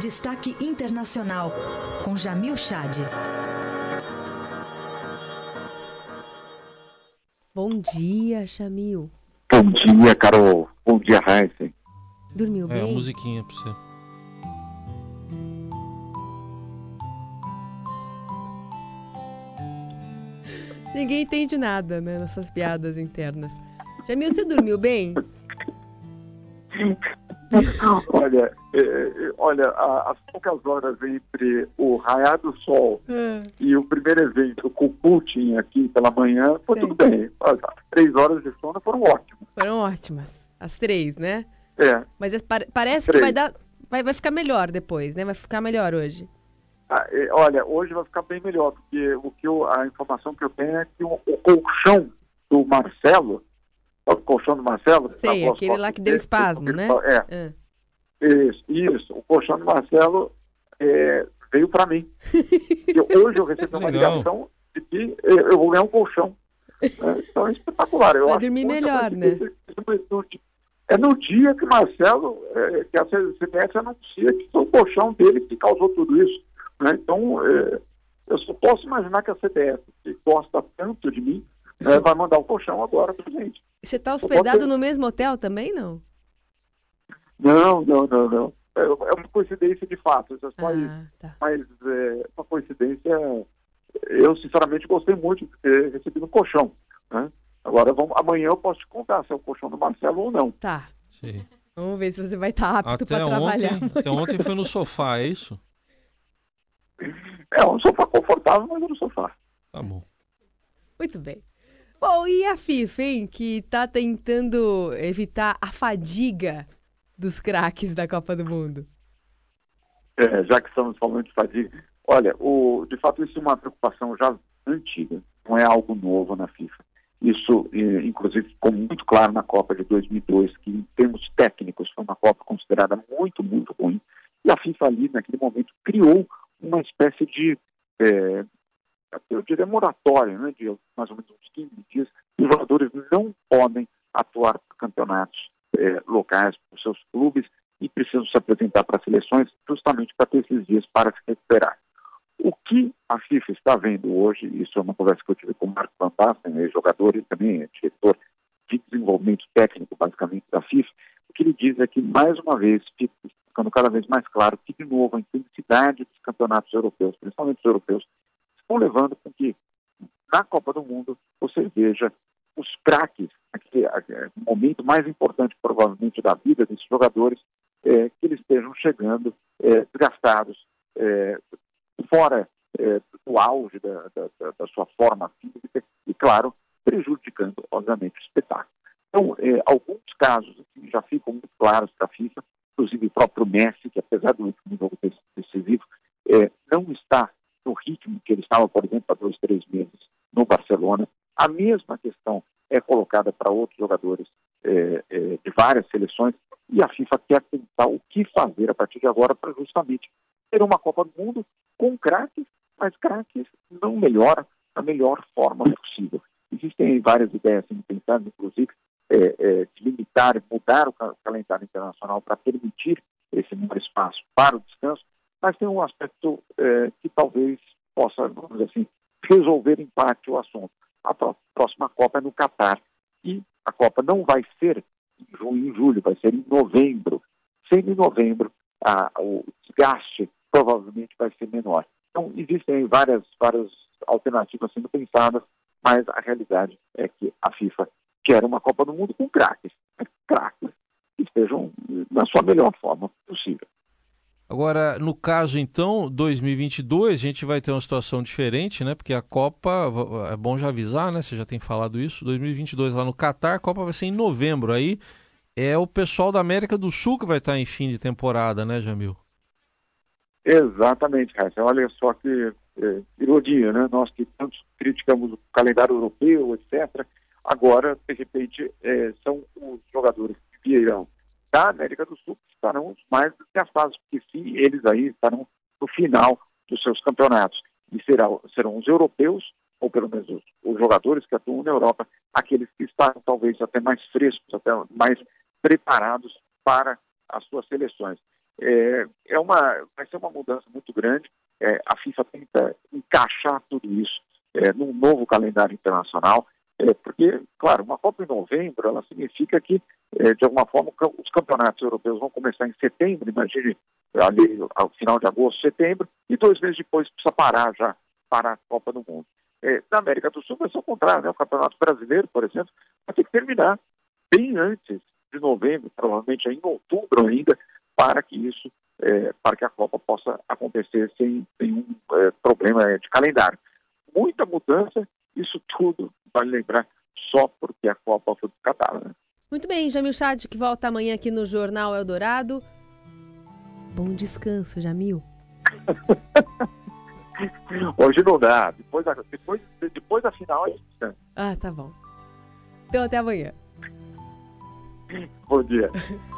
Destaque Internacional, com Jamil Chad. Bom dia, Jamil. Bom dia, Carol. Bom dia, Heisen. Dormiu É, bem? musiquinha pra você. Ninguém entende nada, né, nessas piadas internas. Jamil, você dormiu bem? Olha, é, é, olha, as poucas horas entre o raiar do sol e o primeiro evento com o Putin aqui pela manhã, foi Sim. tudo bem. As três horas de sono foram ótimas. Foram ótimas. As três, né? É. Mas é- pare- parece que Três. vai dar. Vai, vai ficar melhor depois, né? Vai ficar melhor hoje. Ah, é, Olha, hoje vai ficar bem melhor, porque o que eu- a informação que eu tenho é que o, o colchão do Marcelo, o colchão do Marcelo... Sei, tá aquele lá que deu dele, espasmo, né? É, Ah. Isso, isso. O colchão do Marcelo é, veio para mim. E hoje eu recebi uma Legal. ligação de que eu eu vou ganhar um colchão. né? Então é espetacular. Eu Vai dormir melhor, né? É no dia que o Marcelo, é, que a CBS anuncia que foi o colchão dele que causou tudo isso. né? Então, é, eu só posso imaginar que a CBS, que gosta tanto de mim, né, vai mandar o colchão agora pra gente. Você tá Eu hospedado no mesmo hotel também, não? Não, não, não, não. É é uma coincidência de fato, isso é só isso. Ah, tá. mas é, uma coincidência. Eu, sinceramente, gostei muito de ter recebido um colchão. Né? Agora, vamos, amanhã eu posso te contar se é o colchão do Marcelo ou não. Tá. Sim. Vamos ver se você vai estar apto Até para ontem, trabalhar. até ontem foi no sofá, é isso? É um sofá confortável, mas é no sofá. Tá bom. Muito bem. Bom, e a FIFA, hein, que tá tentando evitar a fadiga dos craques da Copa do Mundo? É, já que estamos falando de fadiga. Olha, o, de fato, isso é uma preocupação já antiga, não é algo novo na FIFA. Isso, inclusive, ficou muito claro na Copa de 2002, que, em termos técnicos, foi uma Copa considerada muito, muito ruim. E a FIFA, ali, naquele momento, criou uma espécie de, eh, eu diria, moratória, né, de mais ou menos uns 15 dias. Os jogadores não podem atuar por campeonatos eh, locais, por seus clubes, e precisam se apresentar para seleções justamente para ter esses dias para se recuperar. O que a FIFA está vendo hoje, isso é uma conversa que eu tive com o Marco Van ex-jogador e também é diretor de desenvolvimento técnico, basicamente, da FIFA, o que ele diz é que, mais uma vez, fica ficando cada vez mais claro que, de novo, a intensidade dos campeonatos europeus, principalmente os europeus, estão levando com que, na Copa do Mundo, você veja os craques, aquele, aquele momento mais importante, provavelmente, da vida desses jogadores, é, que eles estejam chegando é, desgastados, é, fora é, do auge da, da- da- sua forma física e, claro, prejudicando, obviamente, o espetáculo. Então, é, alguns casos assim, já ficam muito claros para a FIFA, inclusive o próprio Messi, que apesar do último jogo dec- decisivo, é, não está no ritmo que ele estava, por exemplo, há dois, três meses no Barcelona. A mesma questão é colocada para outros jogadores é, é, de várias seleções e a FIFA quer pensar o que fazer a partir de agora para justamente ter uma Copa do Mundo com craques, mas craques não melhora da melhor forma possível. Existem várias ideias sendo pensadas, inclusive, é, é, de limitar mudar o ca- calendário internacional para permitir esse maior espaço para o descanso, mas tem um aspecto é, que talvez possa, vamos dizer assim, resolver em parte o assunto. A pró- próxima Copa é no Catar e a Copa não vai ser em junho e julho, vai ser em novembro. Sendo em novembro, a- o desgaste provavelmente vai ser menor. Então, existem várias, várias alternativas sendo pensadas, mas a realidade é que a FIFA quer uma Copa do Mundo com craques. né? Craques que estejam na sua melhor forma possível. Agora, no caso, então, 2022, a gente vai ter uma situação diferente, né? Porque a Copa, é bom já avisar, né? Você já tem falado isso. 2022 lá no Catar, a Copa vai ser em novembro. Aí é o pessoal da América do Sul que vai estar em fim de temporada, né, Jamil? Exatamente, Raíssa. Olha só que é, ironia, né? Nós que tanto criticamos o calendário europeu, etc., agora, de repente, é, são os jogadores que virão da América do Sul que estarão mais gastados, porque sim, eles aí estarão no final dos seus campeonatos. E serão, serão os europeus, ou pelo menos os, os jogadores que atuam na Europa, aqueles que estarão talvez até mais frescos, até mais preparados para as suas seleções. é, é uma, vai ser uma mudança muito grande. É, a FIFA tenta encaixar tudo isso é, num novo calendário internacional, é, porque, claro, uma Copa em novembro, ela significa que, é, de alguma forma, os campeonatos europeus vão começar em setembro, imagine ali ao final de agosto, setembro, e dois meses depois precisa parar já para a Copa do Mundo. É, na América do Sul vai ser o contrário, né? o Campeonato Brasileiro, por exemplo, vai ter que terminar bem antes de novembro, provavelmente em outubro ainda, para que isso, é, para que a Copa possa acontecer sem nenhum é, problema de calendário. Muita mudança, isso tudo, vale lembrar, só porque a Copa foi descartada. Né? Muito bem, Jamil Chad, que volta amanhã aqui no Jornal Eldorado. Bom descanso, Jamil. Hoje não dá. Depois da, depois, depois da final a gente descansa. Ah, tá bom. Então até amanhã. Bom dia.